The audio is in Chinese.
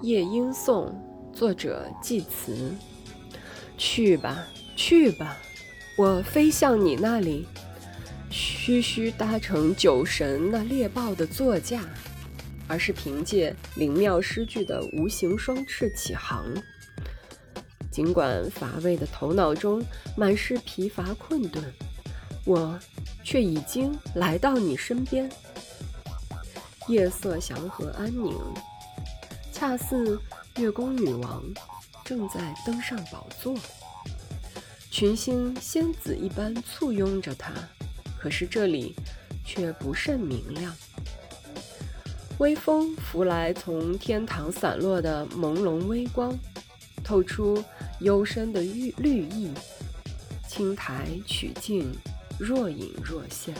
夜莺颂》，作者季慈。去吧，去吧，我飞向你那里，须须搭乘酒神那猎豹的座驾，而是凭借灵妙诗句的无形双翅起航。尽管乏味的头脑中满是疲乏困顿，我却已经来到你身边。夜色祥和安宁。恰似月宫女王正在登上宝座，群星仙子一般簇拥着她，可是这里却不甚明亮。微风拂来，从天堂散落的朦胧微光，透出幽深的绿绿意。青苔曲径，若隐若现。